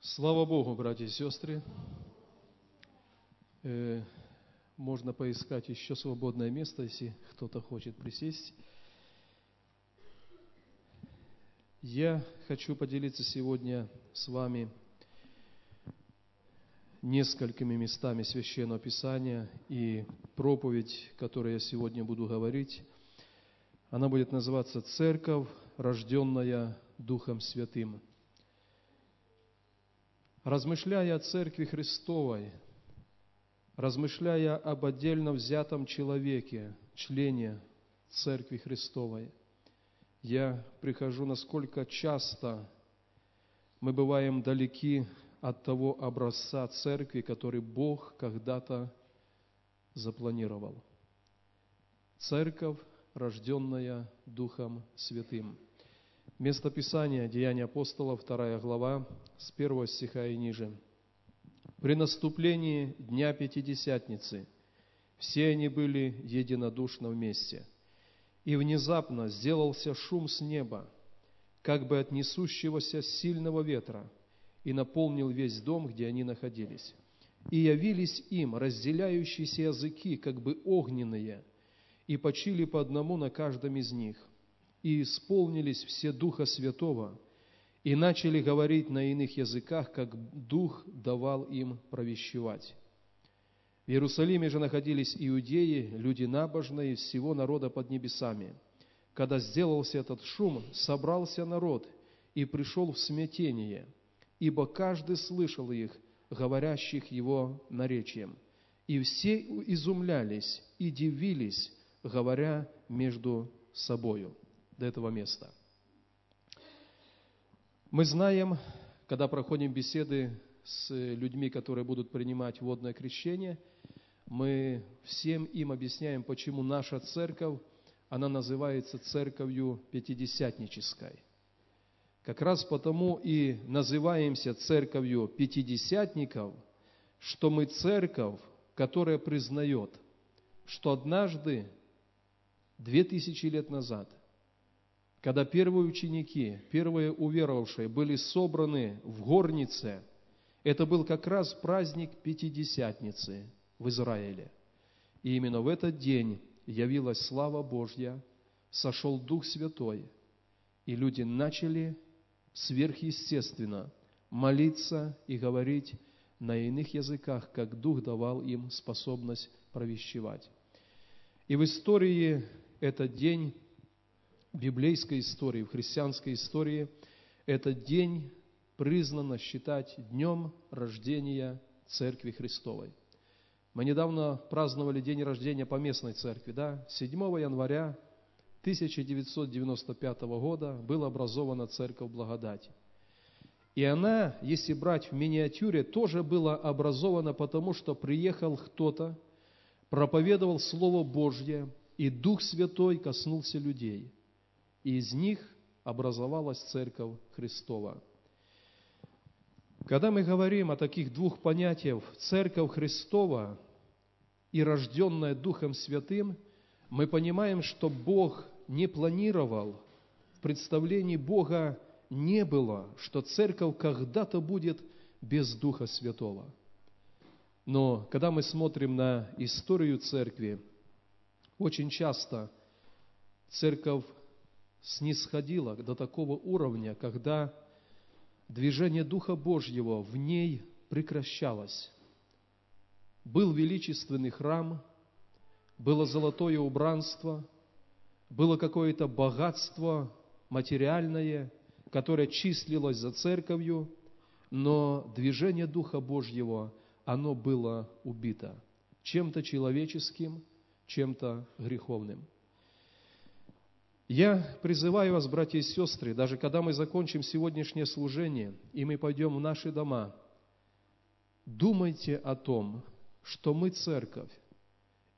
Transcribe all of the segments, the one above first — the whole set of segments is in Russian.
Слава Богу, братья и сестры. Э, можно поискать еще свободное место, если кто-то хочет присесть. Я хочу поделиться сегодня с вами несколькими местами Священного Писания и проповедь, которую я сегодня буду говорить, она будет называться «Церковь, рожденная Духом Святым». Размышляя о Церкви Христовой, размышляя об отдельно взятом человеке, члене Церкви Христовой, я прихожу, насколько часто мы бываем далеки от того образца Церкви, который Бог когда-то запланировал. Церковь, рожденная Духом Святым – Место Писания, Деяния апостолов, 2 глава, с 1 стиха и ниже. «При наступлении Дня Пятидесятницы все они были единодушно вместе, и внезапно сделался шум с неба, как бы от несущегося сильного ветра, и наполнил весь дом, где они находились. И явились им разделяющиеся языки, как бы огненные, и почили по одному на каждом из них – и исполнились все Духа Святого, и начали говорить на иных языках, как Дух давал им провещевать. В Иерусалиме же находились иудеи, люди набожные всего народа под небесами. Когда сделался этот шум, собрался народ и пришел в смятение, ибо каждый слышал их, говорящих его наречием. И все изумлялись и дивились, говоря между собою до этого места. Мы знаем, когда проходим беседы с людьми, которые будут принимать водное крещение, мы всем им объясняем, почему наша церковь, она называется церковью пятидесятнической. Как раз потому и называемся церковью пятидесятников, что мы церковь, которая признает, что однажды, две тысячи лет назад, когда первые ученики, первые уверовавшие были собраны в горнице, это был как раз праздник Пятидесятницы в Израиле. И именно в этот день явилась слава Божья, сошел Дух Святой, и люди начали сверхъестественно молиться и говорить на иных языках, как Дух давал им способность провещевать. И в истории этот день библейской истории, в христианской истории, этот день признано считать днем рождения Церкви Христовой. Мы недавно праздновали день рождения поместной церкви, да? 7 января 1995 года была образована Церковь Благодати. И она, если брать в миниатюре, тоже была образована потому, что приехал кто-то, проповедовал Слово Божье, и Дух Святой коснулся людей – и из них образовалась Церковь Христова. Когда мы говорим о таких двух понятиях «Церковь Христова» и «рожденная Духом Святым», мы понимаем, что Бог не планировал, в представлении Бога не было, что Церковь когда-то будет без Духа Святого. Но когда мы смотрим на историю Церкви, очень часто Церковь снисходила до такого уровня, когда движение Духа Божьего в ней прекращалось. Был величественный храм, было золотое убранство, было какое-то богатство материальное, которое числилось за церковью, но движение Духа Божьего, оно было убито чем-то человеческим, чем-то греховным – я призываю вас, братья и сестры, даже когда мы закончим сегодняшнее служение, и мы пойдем в наши дома, думайте о том, что мы церковь.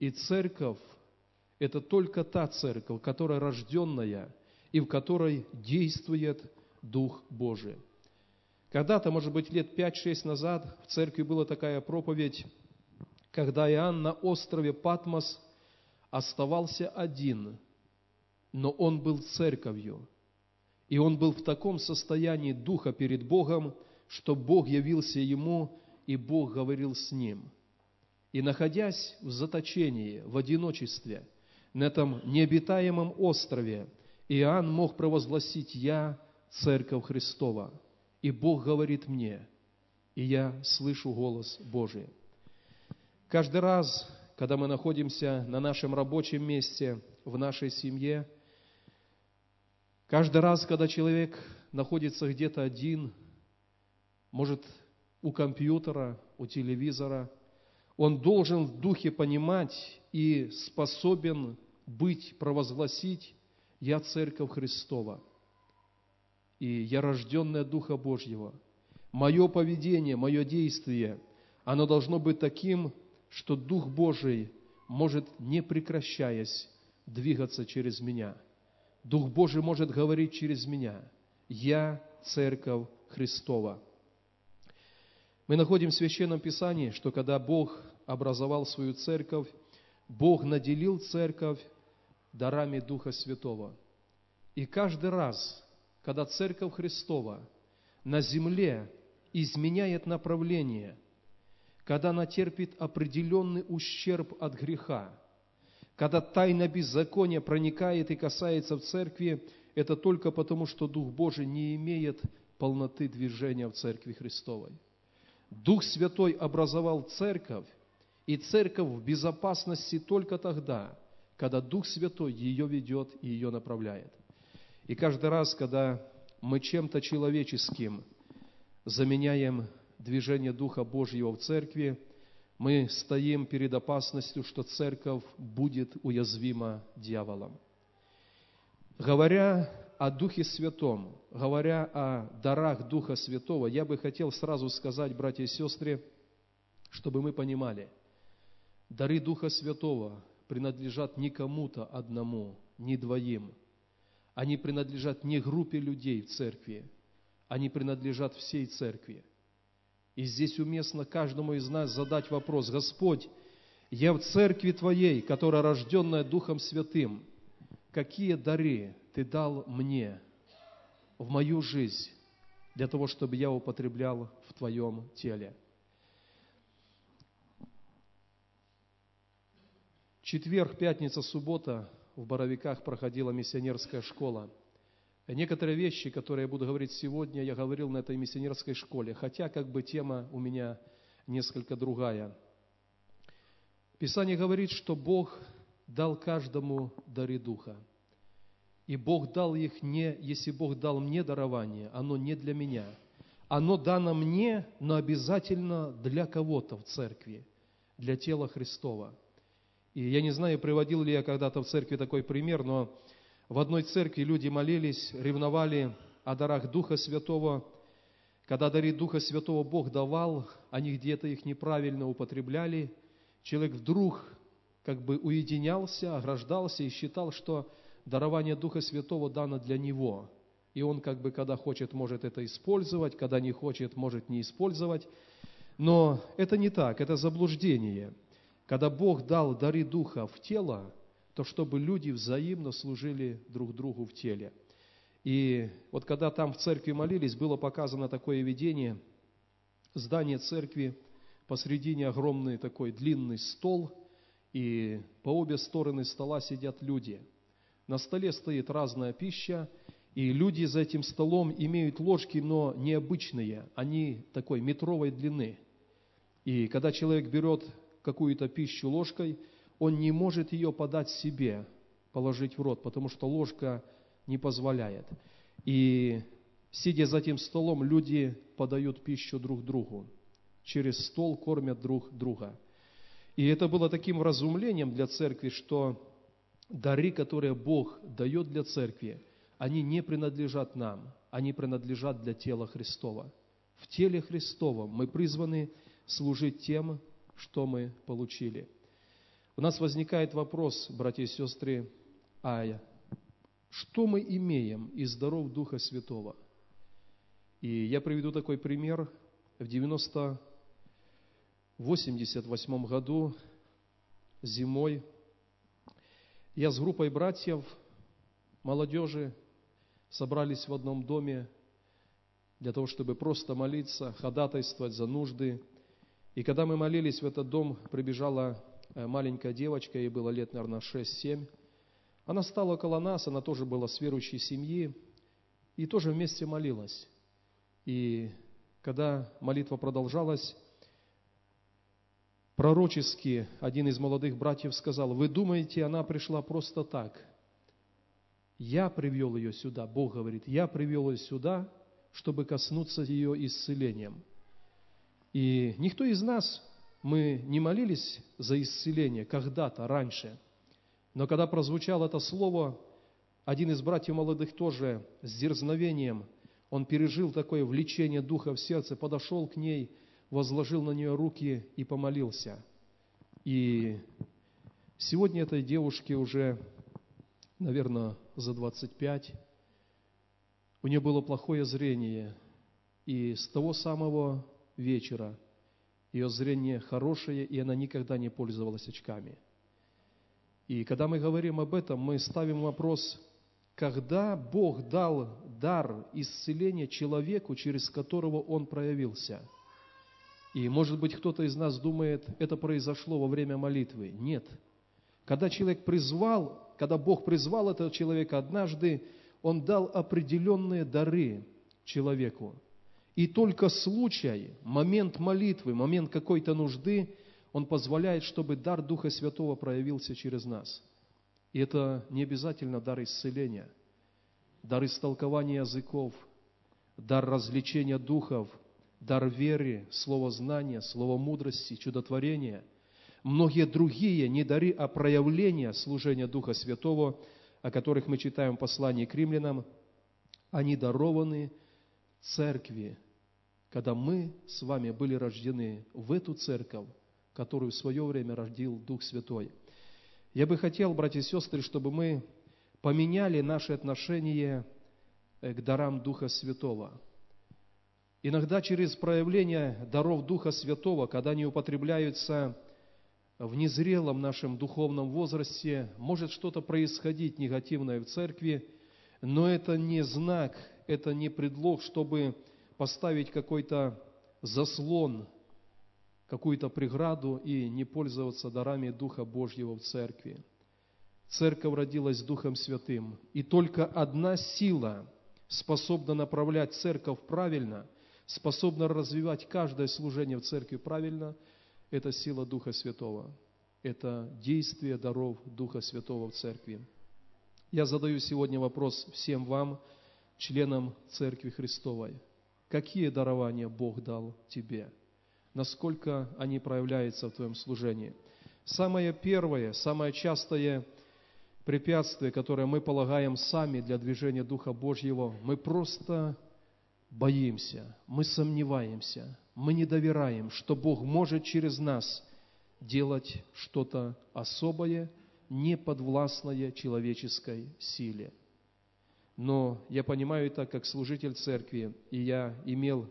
И церковь – это только та церковь, которая рожденная и в которой действует Дух Божий. Когда-то, может быть, лет 5-6 назад в церкви была такая проповедь, когда Иоанн на острове Патмос оставался один – но он был церковью. И он был в таком состоянии духа перед Богом, что Бог явился ему, и Бог говорил с ним. И находясь в заточении, в одиночестве, на этом необитаемом острове, Иоанн мог провозгласить «Я – Церковь Христова». И Бог говорит мне, и я слышу голос Божий. Каждый раз, когда мы находимся на нашем рабочем месте, в нашей семье, каждый раз, когда человек находится где-то один, может, у компьютера, у телевизора, он должен в духе понимать и способен быть, провозгласить «Я Церковь Христова» и «Я рожденная Духа Божьего». Мое поведение, мое действие, оно должно быть таким, что Дух Божий может, не прекращаясь, двигаться через меня. Дух Божий может говорить через меня. Я Церковь Христова. Мы находим в Священном Писании, что когда Бог образовал свою церковь, Бог наделил церковь дарами Духа Святого. И каждый раз, когда Церковь Христова на земле изменяет направление, когда она терпит определенный ущерб от греха, когда тайна беззакония проникает и касается в церкви, это только потому, что Дух Божий не имеет полноты движения в церкви Христовой. Дух Святой образовал церковь, и церковь в безопасности только тогда, когда Дух Святой ее ведет и ее направляет. И каждый раз, когда мы чем-то человеческим заменяем движение Духа Божьего в церкви, мы стоим перед опасностью, что церковь будет уязвима дьяволом. Говоря о Духе Святом, говоря о дарах Духа Святого, я бы хотел сразу сказать, братья и сестры, чтобы мы понимали, дары Духа Святого принадлежат не кому-то одному, не двоим. Они принадлежат не группе людей в церкви, они принадлежат всей церкви. И здесь уместно каждому из нас задать вопрос, Господь, я в церкви Твоей, которая рожденная Духом Святым, какие дары Ты дал мне в мою жизнь для того, чтобы я употреблял в Твоем теле? Четверг, пятница, суббота в Боровиках проходила миссионерская школа – Некоторые вещи, которые я буду говорить сегодня, я говорил на этой миссионерской школе, хотя как бы тема у меня несколько другая. Писание говорит, что Бог дал каждому дары Духа. И Бог дал их не, если Бог дал мне дарование, оно не для меня. Оно дано мне, но обязательно для кого-то в церкви, для тела Христова. И я не знаю, приводил ли я когда-то в церкви такой пример, но в одной церкви люди молились, ревновали о дарах Духа Святого. Когда дары Духа Святого Бог давал, они где-то их неправильно употребляли. Человек вдруг как бы уединялся, ограждался и считал, что дарование Духа Святого дано для него. И он как бы, когда хочет, может это использовать, когда не хочет, может не использовать. Но это не так, это заблуждение. Когда Бог дал дары Духа в тело, то чтобы люди взаимно служили друг другу в теле. И вот когда там в церкви молились, было показано такое видение, здание церкви, посредине огромный такой длинный стол, и по обе стороны стола сидят люди. На столе стоит разная пища, и люди за этим столом имеют ложки, но необычные, они такой метровой длины. И когда человек берет какую-то пищу ложкой – он не может ее подать себе, положить в рот, потому что ложка не позволяет. И сидя за этим столом, люди подают пищу друг другу. Через стол кормят друг друга. И это было таким вразумлением для церкви, что дары, которые Бог дает для церкви, они не принадлежат нам, они принадлежат для тела Христова. В теле Христовом мы призваны служить тем, что мы получили – у нас возникает вопрос, братья и сестры, а что мы имеем из даров Духа Святого? И я приведу такой пример. В 90 88 году зимой я с группой братьев, молодежи, собрались в одном доме для того, чтобы просто молиться, ходатайствовать за нужды. И когда мы молились в этот дом, прибежала маленькая девочка, ей было лет, наверное, 6-7. Она стала около нас, она тоже была с верующей семьи, и тоже вместе молилась. И когда молитва продолжалась, пророчески один из молодых братьев сказал, вы думаете, она пришла просто так? Я привел ее сюда, Бог говорит, я привел ее сюда, чтобы коснуться ее исцелением. И никто из нас, мы не молились за исцеление когда-то раньше, но когда прозвучало это слово, один из братьев молодых тоже с дерзновением, он пережил такое влечение Духа в сердце, подошел к ней, возложил на нее руки и помолился. И сегодня этой девушке уже, наверное, за 25, у нее было плохое зрение, и с того самого вечера ее зрение хорошее, и она никогда не пользовалась очками. И когда мы говорим об этом, мы ставим вопрос, когда Бог дал дар исцеления человеку, через которого он проявился. И, может быть, кто-то из нас думает, это произошло во время молитвы. Нет. Когда человек призвал, когда Бог призвал этого человека однажды, он дал определенные дары человеку. И только случай, момент молитвы, момент какой-то нужды, он позволяет, чтобы дар Духа Святого проявился через нас. И это не обязательно дар исцеления, дар истолкования языков, дар развлечения духов, дар веры, слово знания, слово мудрости, чудотворения. Многие другие не дары, а проявления служения Духа Святого – о которых мы читаем в послании к римлянам, они дарованы церкви, когда мы с вами были рождены в эту церковь, которую в свое время родил Дух Святой. Я бы хотел, братья и сестры, чтобы мы поменяли наше отношение э, к дарам Духа Святого. Иногда через проявление даров Духа Святого, когда они употребляются в незрелом нашем духовном возрасте может что-то происходить негативное в церкви, но это не знак, это не предлог, чтобы поставить какой-то заслон, какую-то преграду и не пользоваться дарами Духа Божьего в церкви. Церковь родилась Духом Святым, и только одна сила способна направлять церковь правильно, способна развивать каждое служение в церкви правильно – это сила Духа Святого. Это действие даров Духа Святого в церкви. Я задаю сегодня вопрос всем вам, членам Церкви Христовой. Какие дарования Бог дал тебе? Насколько они проявляются в твоем служении? Самое первое, самое частое препятствие, которое мы полагаем сами для движения Духа Божьего, мы просто боимся, мы сомневаемся, мы не доверяем, что Бог может через нас делать что-то особое, не подвластное человеческой силе. Но я понимаю это как служитель церкви, и я имел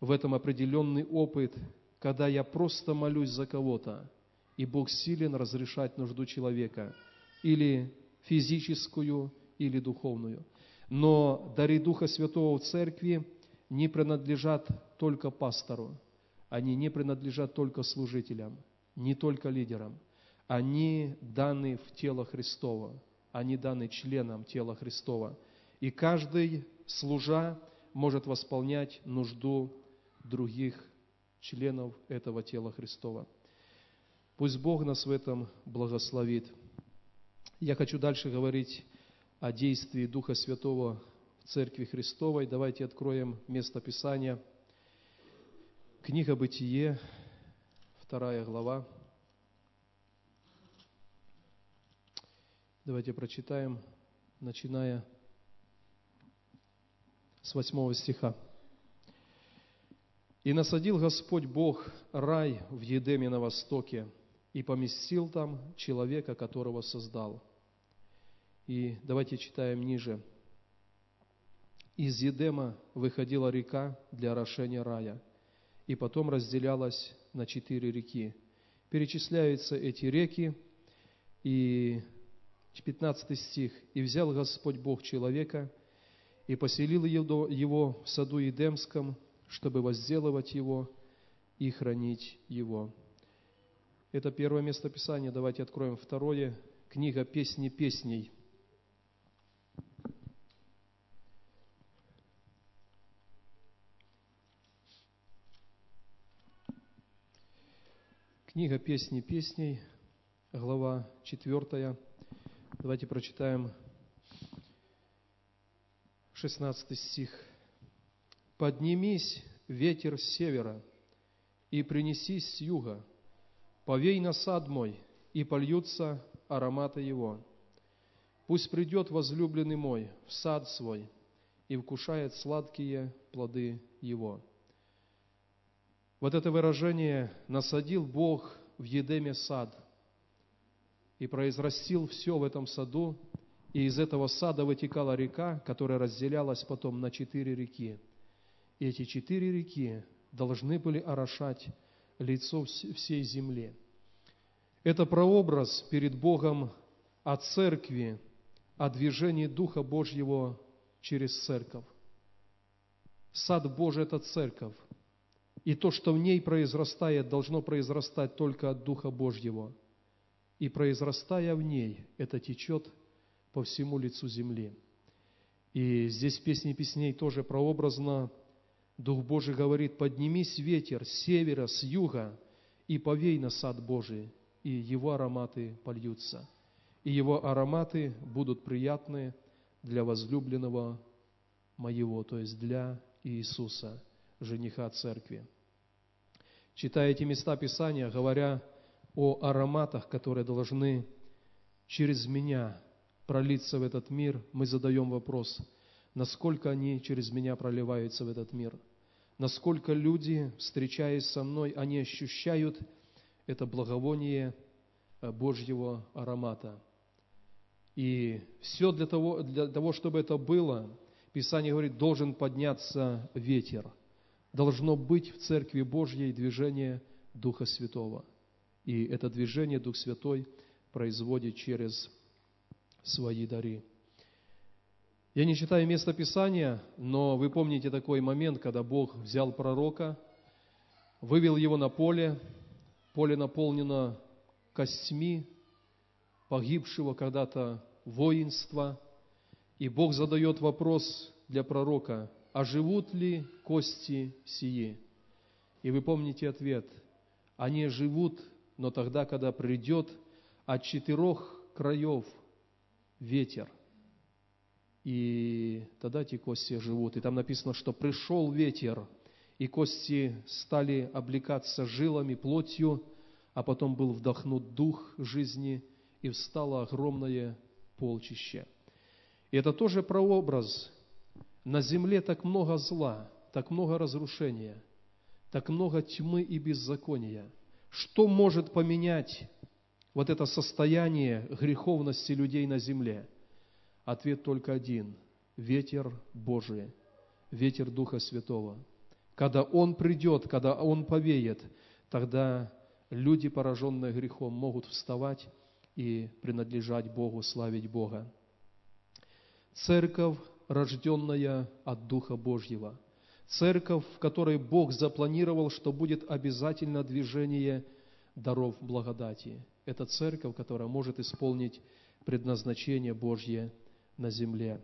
в этом определенный опыт, когда я просто молюсь за кого-то, и Бог силен разрешать нужду человека, или физическую, или духовную. Но дары Духа Святого в церкви не принадлежат только пастору, они не принадлежат только служителям, не только лидерам. Они даны в тело Христова, они даны членам тела Христова. И каждый, служа, может восполнять нужду других членов этого тела Христова. Пусть Бог нас в этом благословит. Я хочу дальше говорить о действии Духа Святого в Церкви Христовой. Давайте откроем место Писания. Книга Бытие, вторая глава. Давайте прочитаем, начиная с восьмого стиха. «И насадил Господь Бог рай в Едеме на востоке, и поместил там человека, которого создал». И давайте читаем ниже – из Едема выходила река для орошения рая, и потом разделялась на четыре реки. Перечисляются эти реки, и 15 стих. «И взял Господь Бог человека, и поселил его в саду Едемском, чтобы возделывать его и хранить его. Это первое место Писания. Давайте откроем второе. Книга «Песни песней». Книга «Песни песней», глава 4. Давайте прочитаем 16 стих. «Поднимись, ветер с севера, и принесись с юга, повей на сад мой, и польются ароматы его. Пусть придет возлюбленный мой в сад свой и вкушает сладкие плоды его». Вот это выражение «насадил Бог в Едеме сад» и произрастил все в этом саду, и из этого сада вытекала река, которая разделялась потом на четыре реки. И эти четыре реки должны были орошать лицо всей земли. Это прообраз перед Богом о церкви, о движении Духа Божьего через церковь. Сад Божий – это церковь. И то, что в ней произрастает, должно произрастать только от Духа Божьего. И произрастая в ней, это течет по всему лицу земли. И здесь в песне песней тоже прообразно. Дух Божий говорит, «Поднимись ветер с севера, с юга, и повей на сад Божий, и его ароматы польются, и его ароматы будут приятны для возлюбленного моего, то есть для Иисуса, жениха церкви» читая эти места Писания, говоря о ароматах, которые должны через меня пролиться в этот мир, мы задаем вопрос, насколько они через меня проливаются в этот мир, насколько люди, встречаясь со мной, они ощущают это благовоние э, Божьего аромата. И все для того, для того, чтобы это было, Писание говорит, должен подняться ветер – должно быть в Церкви Божьей движение Духа Святого. И это движение Дух Святой производит через свои дары. Я не читаю место Писания, но вы помните такой момент, когда Бог взял пророка, вывел его на поле, поле наполнено костьми погибшего когда-то воинства, и Бог задает вопрос для пророка, а живут ли кости сии? И вы помните ответ. Они живут, но тогда, когда придет от четырех краев ветер, и тогда эти кости живут. И там написано, что пришел ветер, и кости стали облекаться жилами, плотью, а потом был вдохнут дух жизни, и встало огромное полчище. И это тоже прообраз на земле так много зла, так много разрушения, так много тьмы и беззакония. Что может поменять вот это состояние греховности людей на земле? Ответ только один – ветер Божий, ветер Духа Святого. Когда Он придет, когда Он повеет, тогда люди, пораженные грехом, могут вставать и принадлежать Богу, славить Бога. Церковь рожденная от Духа Божьего. Церковь, в которой Бог запланировал, что будет обязательно движение даров благодати. Это церковь, которая может исполнить предназначение Божье на земле.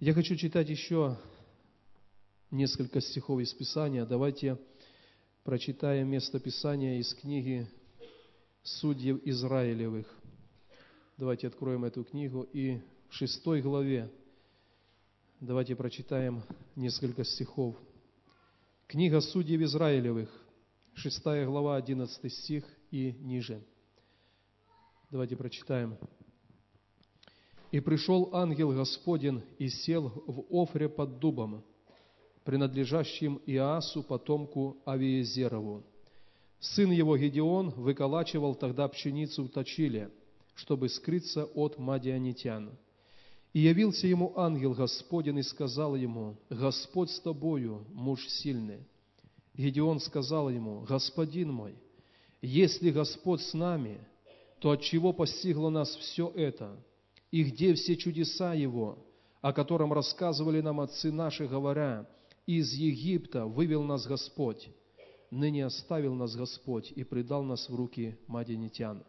Я хочу читать еще несколько стихов из Писания. Давайте прочитаем место Писания из книги Судьев Израилевых. Давайте откроем эту книгу и в шестой главе давайте прочитаем несколько стихов. Книга Судьев Израилевых, шестая глава, одиннадцатый стих и ниже. Давайте прочитаем. «И пришел ангел Господень и сел в Офре под дубом, принадлежащим Иасу, потомку Авиезерову. Сын его Гедеон выколачивал тогда пшеницу в Точиле – чтобы скрыться от мадианитян. И явился ему ангел Господень и сказал ему, «Господь с тобою, муж сильный». Гедеон сказал ему, «Господин мой, если Господь с нами, то от чего постигло нас все это? И где все чудеса Его, о котором рассказывали нам отцы наши, говоря, из Египта вывел нас Господь, ныне оставил нас Господь и предал нас в руки мадинитян.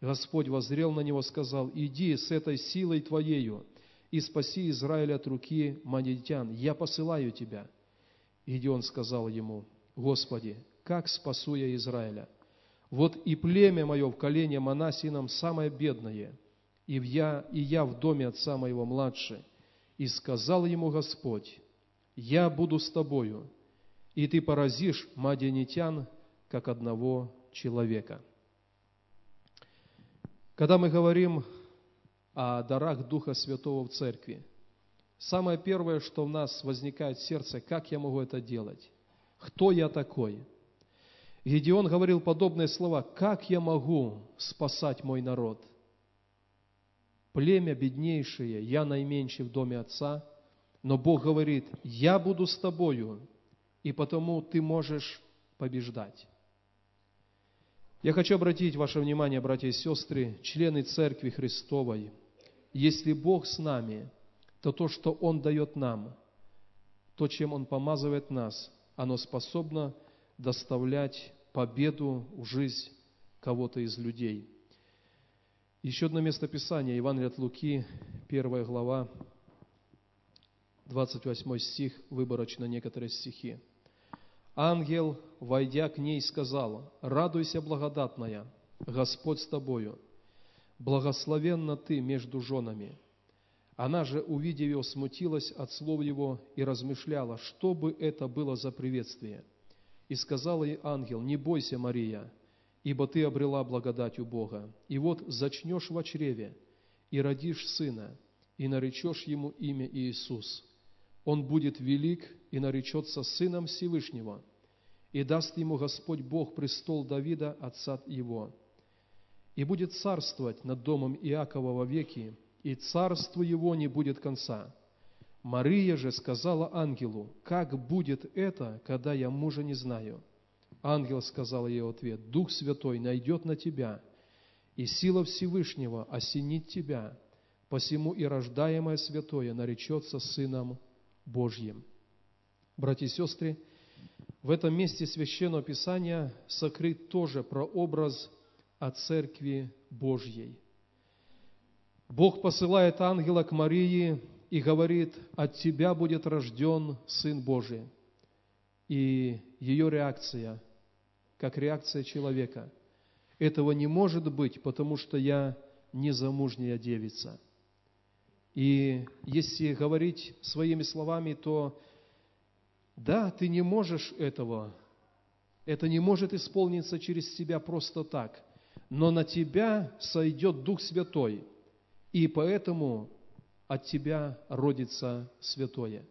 Господь воззрел на него, сказал, «Иди с этой силой Твоею и спаси Израиль от руки мадинитян, я посылаю Тебя». И он сказал ему, «Господи, как спасу я Израиля? Вот и племя мое в колене Манасином самое бедное, и я, и я в доме отца моего младше». И сказал ему Господь, «Я буду с тобою, и ты поразишь мадианитян, как одного человека». Когда мы говорим о дарах Духа Святого в Церкви, самое первое, что в нас возникает в сердце, как я могу это делать? Кто я такой? Гедеон говорил подобные слова, как я могу спасать мой народ? Племя беднейшее, я наименьший в доме отца, но Бог говорит, я буду с тобою, и потому ты можешь побеждать. Я хочу обратить ваше внимание, братья и сестры, члены Церкви Христовой. Если Бог с нами, то то, что Он дает нам, то, чем Он помазывает нас, оно способно доставлять победу в жизнь кого-то из людей. Еще одно место Писания, Евангелие от Луки, первая глава, 28 стих, выборочно некоторые стихи. Ангел, войдя к ней, сказал, «Радуйся, благодатная, Господь с тобою, благословенна ты между женами». Она же, увидев его, смутилась от слов его и размышляла, что бы это было за приветствие. И сказал ей ангел, «Не бойся, Мария, ибо ты обрела благодать у Бога, и вот зачнешь в чреве, и родишь сына, и наречешь ему имя Иисус. Он будет велик и наречется Сыном Всевышнего, и даст ему Господь Бог престол Давида, отца его. И будет царствовать над домом Иакова во веки, и царству его не будет конца. Мария же сказала ангелу, как будет это, когда я мужа не знаю? Ангел сказал ей ответ, Дух Святой найдет на тебя, и сила Всевышнего осенит тебя, посему и рождаемое святое наречется Сыном Божьим. Братья и сестры, в этом месте Священного Писания сокрыт тоже прообраз о Церкви Божьей. Бог посылает ангела к Марии и говорит, от тебя будет рожден Сын Божий. И ее реакция, как реакция человека, этого не может быть, потому что я незамужняя девица. И если говорить своими словами, то да, ты не можешь этого. Это не может исполниться через тебя просто так. Но на тебя сойдет Дух Святой, и поэтому от тебя родится святое.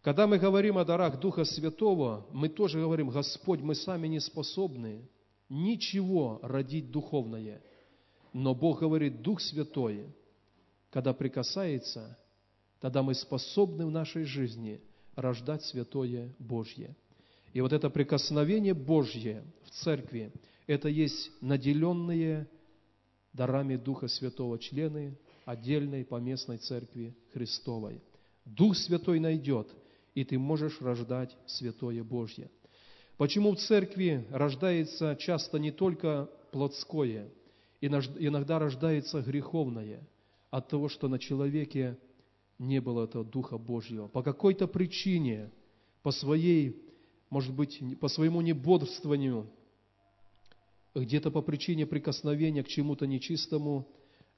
Когда мы говорим о дарах Духа Святого, мы тоже говорим, Господь, мы сами не способны ничего родить духовное. Но Бог говорит, Дух Святой, когда прикасается, тогда мы способны в нашей жизни – рождать святое Божье. И вот это прикосновение Божье в церкви, это есть наделенные дарами Духа Святого члены отдельной поместной церкви Христовой. Дух Святой найдет, и ты можешь рождать святое Божье. Почему в церкви рождается часто не только плотское, иногда рождается греховное от того, что на человеке не было этого Духа Божьего. По какой-то причине, по своей, может быть, по своему небодрствованию, где-то по причине прикосновения к чему-то нечистому,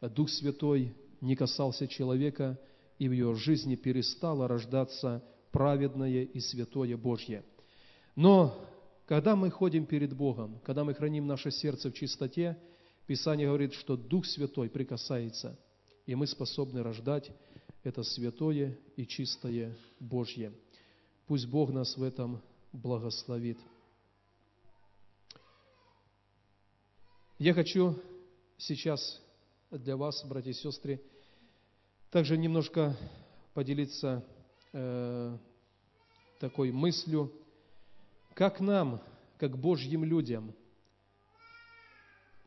Дух Святой не касался человека, и в ее жизни перестало рождаться праведное и святое Божье. Но когда мы ходим перед Богом, когда мы храним наше сердце в чистоте, Писание говорит, что Дух Святой прикасается, и мы способны рождать это святое и чистое Божье. Пусть Бог нас в этом благословит. Я хочу сейчас для вас, братья и сестры, также немножко поделиться э, такой мыслью, как нам, как Божьим людям,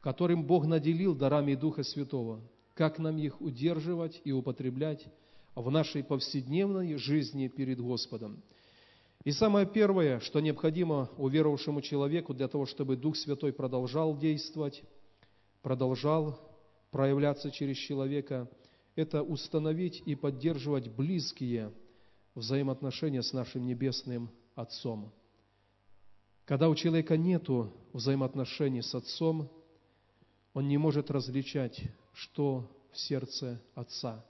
которым Бог наделил дарами Духа Святого, как нам их удерживать и употреблять в нашей повседневной жизни перед Господом. И самое первое, что необходимо уверовавшему человеку для того, чтобы Дух Святой продолжал действовать, продолжал проявляться через человека, это установить и поддерживать близкие взаимоотношения с нашим Небесным Отцом. Когда у человека нет взаимоотношений с Отцом, он не может различать, что в сердце Отца.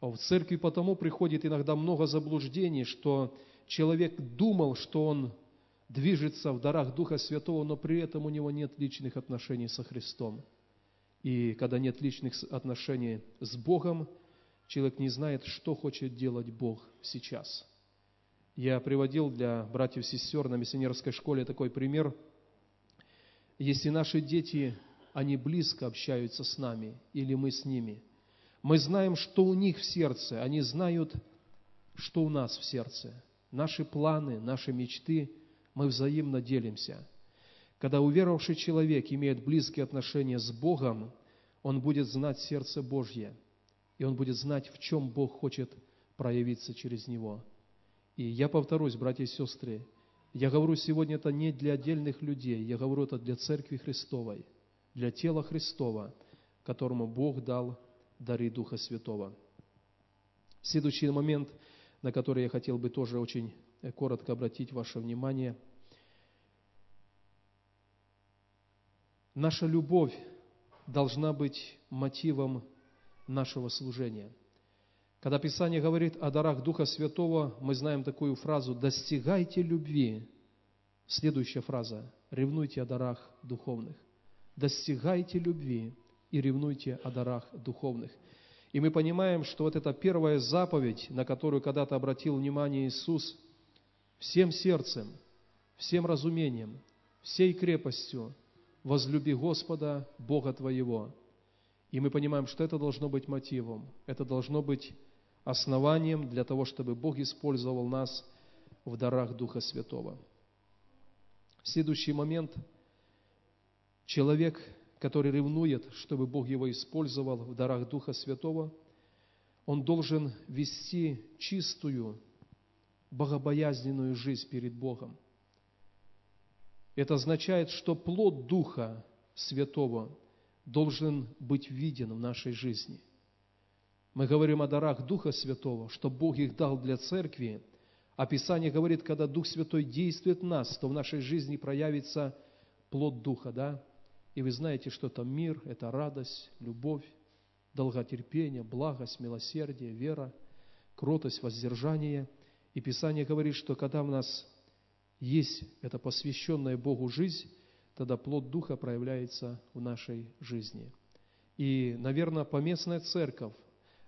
А в церкви потому приходит иногда много заблуждений, что человек думал, что он движется в дарах Духа Святого, но при этом у него нет личных отношений со Христом. И когда нет личных отношений с Богом, человек не знает, что хочет делать Бог сейчас. Я приводил для братьев и сестер на миссионерской школе такой пример. Если наши дети, они близко общаются с нами, или мы с ними, мы знаем, что у них в сердце, они знают, что у нас в сердце – наши планы, наши мечты, мы взаимно делимся. Когда уверовавший человек имеет близкие отношения с Богом, он будет знать сердце Божье, и он будет знать, в чем Бог хочет проявиться через него. И я повторюсь, братья и сестры, я говорю сегодня это не для отдельных людей, я говорю это для Церкви Христовой, для тела Христова, которому Бог дал дары Духа Святого. Следующий момент – на который я хотел бы тоже очень э, коротко обратить ваше внимание. Наша любовь должна быть мотивом нашего служения. Когда Писание говорит о дарах Духа Святого, мы знаем такую фразу «достигайте любви». Следующая фраза «ревнуйте о дарах духовных». «Достигайте любви и ревнуйте о дарах духовных». И мы понимаем, что вот эта первая заповедь, на которую когда-то обратил внимание Иисус, всем сердцем, всем разумением, всей крепостью возлюби Господа, Бога твоего. И мы понимаем, что это должно быть мотивом, это должно быть основанием для того, чтобы Бог использовал нас в дарах Духа Святого. Следующий момент. Человек который ревнует, чтобы Бог его использовал в дарах Духа Святого, он должен вести чистую, богобоязненную жизнь перед Богом. Это означает, что плод Духа Святого должен быть виден в нашей жизни. Мы говорим о дарах Духа Святого, что Бог их дал для церкви, а Писание говорит, когда Дух Святой действует в нас, то в нашей жизни проявится плод Духа, да? И вы знаете, что это мир, это радость, любовь, долготерпение, благость, милосердие, вера, кротость, воздержание. И Писание говорит, что когда у нас есть эта посвященная Богу жизнь, тогда плод Духа проявляется в нашей жизни. И, наверное, поместная церковь,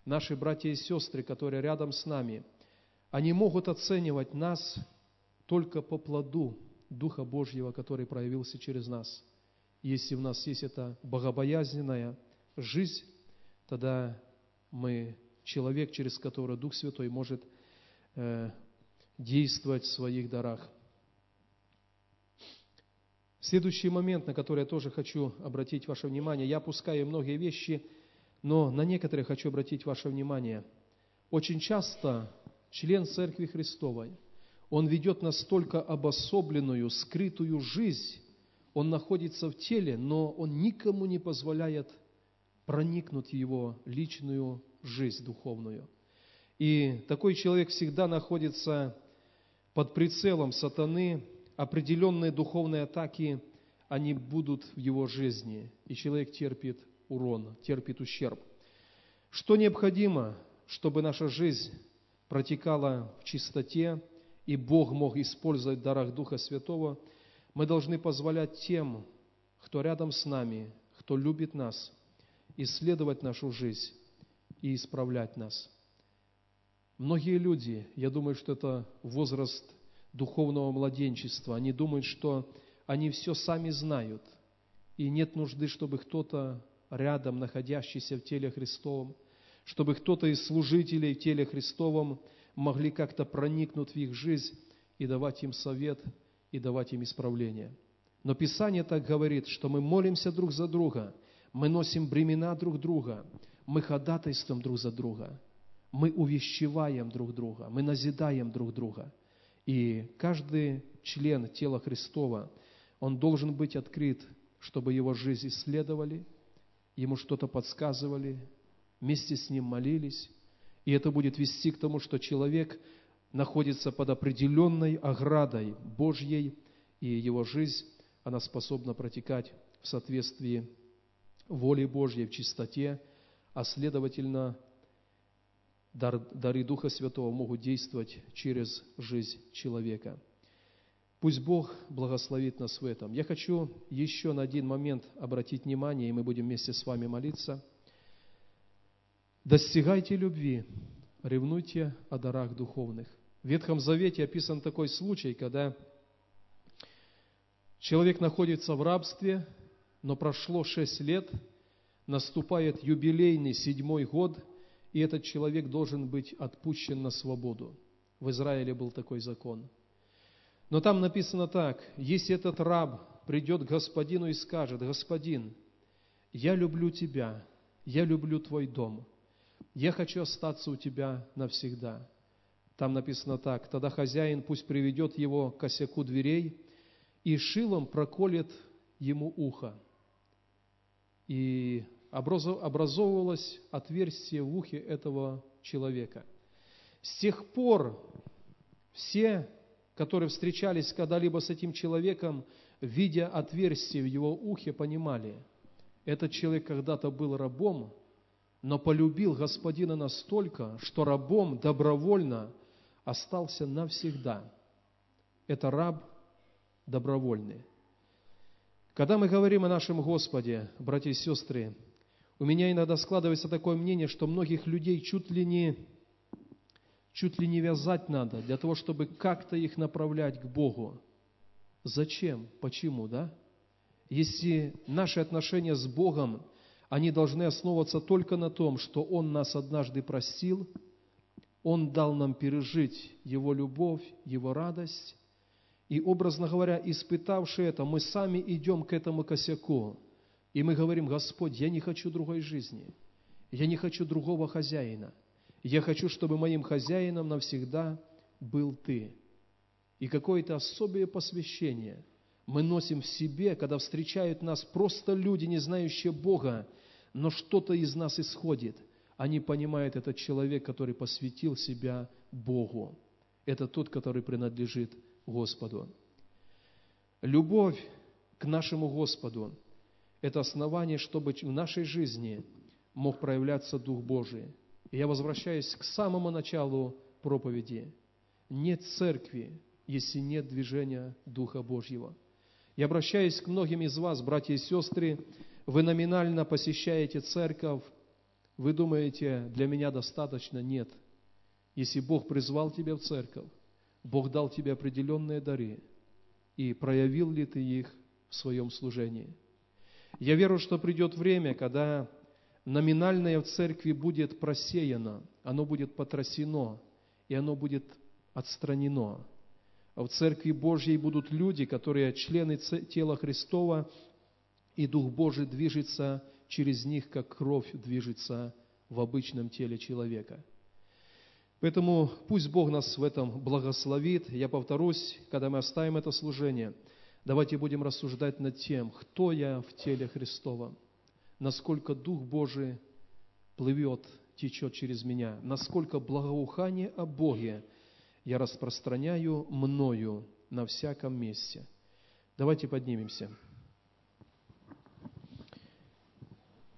наши братья и сестры, которые рядом с нами, они могут оценивать нас только по плоду Духа Божьего, который проявился через нас – если у нас есть эта богобоязненная жизнь, тогда мы человек, через которого Дух Святой может э, действовать в своих дарах. Следующий момент, на который я тоже хочу обратить ваше внимание, я опускаю многие вещи, но на некоторые хочу обратить ваше внимание. Очень часто член Церкви Христовой, он ведет настолько обособленную, скрытую жизнь, он находится в теле, но он никому не позволяет проникнуть в его личную жизнь духовную. И такой человек всегда находится под прицелом сатаны, определенные духовные атаки, они будут в его жизни, и человек терпит урон, терпит ущерб. Что необходимо, чтобы наша жизнь протекала в чистоте, и Бог мог использовать дарах Духа Святого – мы должны позволять тем, кто рядом с нами, кто любит нас, исследовать нашу жизнь и исправлять нас. Многие люди, я думаю, что это возраст духовного младенчества, они думают, что они все сами знают, и нет нужды, чтобы кто-то рядом, находящийся в теле Христовом, чтобы кто-то из служителей в теле Христовом могли как-то проникнуть в их жизнь и давать им совет – и давать им исправление. Но Писание так говорит, что мы молимся друг за друга, Мы носим бремена друг друга. Мы ходатайствуем друг за друга. Мы увещеваем друг друга. Мы назидаем друг друга. И каждый член тела Христова, он должен быть открыт, чтобы его жизнь исследовали, ему что-то подсказывали, вместе с ним молились. И это будет вести к тому, что человек находится под определенной оградой Божьей, и его жизнь, она способна протекать в соответствии воле Божьей, в чистоте, а следовательно, дар, дары Духа Святого могут действовать через жизнь человека. Пусть Бог благословит нас в этом. Я хочу еще на один момент обратить внимание, и мы будем вместе с вами молиться. Достигайте любви, ревнуйте о дарах духовных. В Ветхом Завете описан такой случай, когда человек находится в рабстве, но прошло шесть лет, наступает юбилейный седьмой год, и этот человек должен быть отпущен на свободу. В Израиле был такой закон. Но там написано так, если этот раб придет к господину и скажет, «Господин, я люблю тебя, я люблю твой дом, я хочу остаться у тебя навсегда». Там написано так, «Тогда хозяин пусть приведет его к косяку дверей и шилом проколет ему ухо». И образовывалось отверстие в ухе этого человека. С тех пор все, которые встречались когда-либо с этим человеком, видя отверстие в его ухе, понимали, этот человек когда-то был рабом, но полюбил Господина настолько, что рабом добровольно остался навсегда. Это раб добровольный. Когда мы говорим о нашем Господе, братья и сестры, у меня иногда складывается такое мнение, что многих людей чуть ли не, чуть ли не вязать надо для того, чтобы как-то их направлять к Богу. Зачем? Почему, да? Если наши отношения с Богом, они должны основываться только на том, что Он нас однажды простил, Он дал нам пережить Его любовь, Его радость, и, образно говоря, испытавши это, мы сами идем к этому косяку. И мы говорим, Господь, я не хочу другой жизни. Я не хочу другого хозяина. Я хочу, чтобы моим хозяином навсегда был Ты. И какое-то особое посвящение мы носим в себе, когда встречают нас просто люди, не знающие Бога, но что-то из нас исходит. Они понимают, этот человек, который посвятил себя Богу. Это тот, который принадлежит Господу. Любовь к нашему Господу – это основание, чтобы в нашей жизни мог проявляться Дух Божий. И я возвращаюсь к самому началу проповеди. Нет церкви, если нет движения Духа Божьего. Я обращаюсь к многим из вас, братья и сестры, вы номинально посещаете церковь, вы думаете, для меня достаточно? Нет. Если Бог призвал тебя в церковь, Бог дал тебе определенные дары, и проявил ли ты их в своем служении. Я верю, что придет время, когда номинальное в церкви будет просеяно, оно будет потрясено, и оно будет отстранено. А в церкви Божьей будут люди, которые члены тела Христова, и Дух Божий движется через них, как кровь движется в обычном теле человека – Поэтому пусть Бог нас в этом благословит. Я повторюсь, когда мы оставим это служение, давайте будем рассуждать над тем, кто я в теле Христова, насколько Дух Божий плывет, течет через меня, насколько благоухание о Боге я распространяю мною на всяком месте. Давайте поднимемся.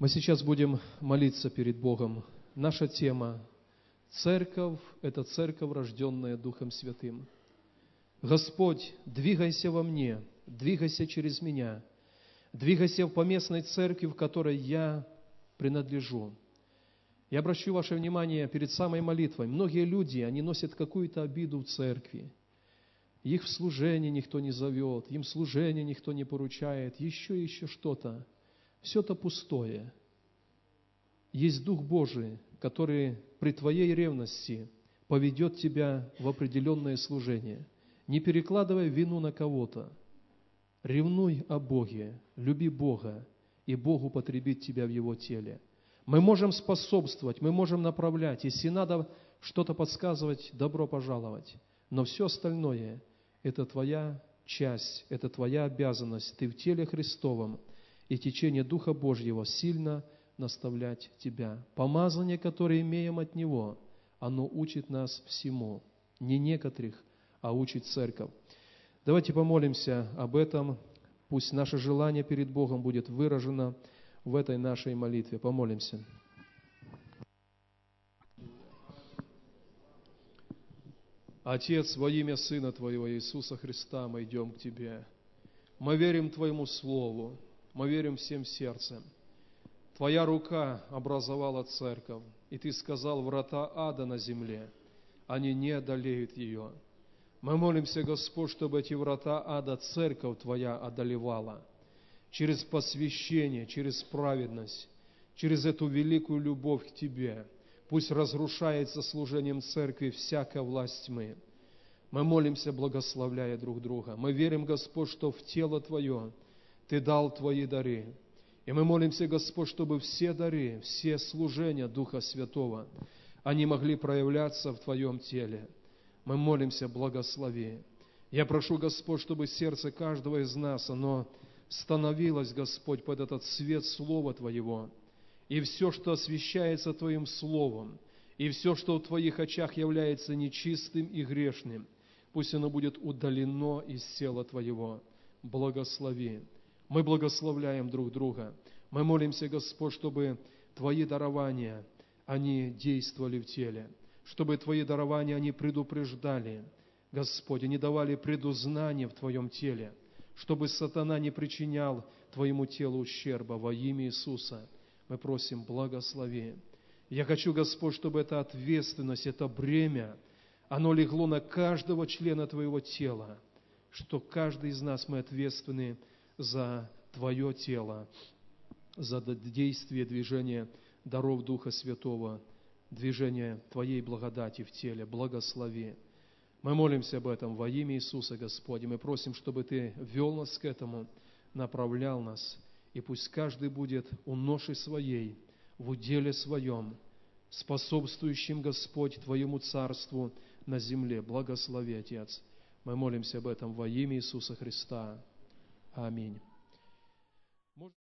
Мы сейчас будем молиться перед Богом. Наша тема Церковь – это церковь, рожденная Духом Святым. Господь, двигайся во мне, двигайся через меня, двигайся в поместной церкви, в которой я принадлежу. Я обращу ваше внимание перед самой молитвой. Многие люди, они носят какую-то обиду в церкви. Их в служение никто не зовет, им служение никто не поручает, еще еще что-то. Все это пустое. Есть Дух Божий, который при твоей ревности поведет тебя в определенное служение. Не перекладывай вину на кого-то. Ревнуй о Боге, люби Бога и Бог употребит тебя в Его теле. Мы можем способствовать, мы можем направлять. Если надо что-то подсказывать, добро пожаловать. Но все остальное – это твоя часть, это твоя обязанность. Ты в теле Христовом, и течение Духа Божьего сильно наставлять тебя. Помазание, которое имеем от Него, оно учит нас всему. Не некоторых, а учит церковь. Давайте помолимся об этом. Пусть наше желание перед Богом будет выражено в этой нашей молитве. Помолимся. Отец, во имя Сына Твоего Иисуса Христа мы идем к Тебе. Мы верим Твоему Слову, мы верим всем сердцем. Твоя рука образовала церковь, и Ты сказал, врата ада на земле, они не одолеют ее. Мы молимся, Господь, чтобы эти врата ада церковь Твоя одолевала через посвящение, через праведность, через эту великую любовь к Тебе. Пусть разрушается служением церкви всякая власть тьмы. Мы молимся, благословляя друг друга. Мы верим, Господь, что в тело Твое Ты дал Твои дары. И мы молимся, Господь, чтобы все дары, все служения Духа Святого, они могли проявляться в Твоем теле – мы молимся, благослови. Я прошу, Господь, чтобы сердце каждого из нас, оно становилось, Господь, под этот свет Слова Твоего. И все, что освящается Твоим Словом, и все, что в Твоих очах является нечистым и грешным, пусть оно будет удалено из тела Твоего. Благослови. Мы благословляем друг друга. Мы молимся, Господь, чтобы Твои дарования, они действовали в теле чтобы Твои дарования они предупреждали, Господи, не давали предузнания в Твоем теле, чтобы сатана не причинял Твоему телу ущерба во имя Иисуса. Мы просим, благослови. Я хочу, Господь, чтобы эта ответственность, это бремя, оно легло на каждого члена Твоего тела, что каждый из нас мы ответственны за Твое тело, за действие, движение даров Духа Святого – движение Твоей благодати в теле. Благослови. Мы молимся об этом во имя Иисуса, Господи. Мы просим, чтобы Ты вел нас к этому, направлял нас. И пусть каждый будет у ноши своей, в уделе своем, способствующим, Господь, Твоему Царству на земле. Благослови, Отец. Мы молимся об этом во имя Иисуса Христа. Аминь.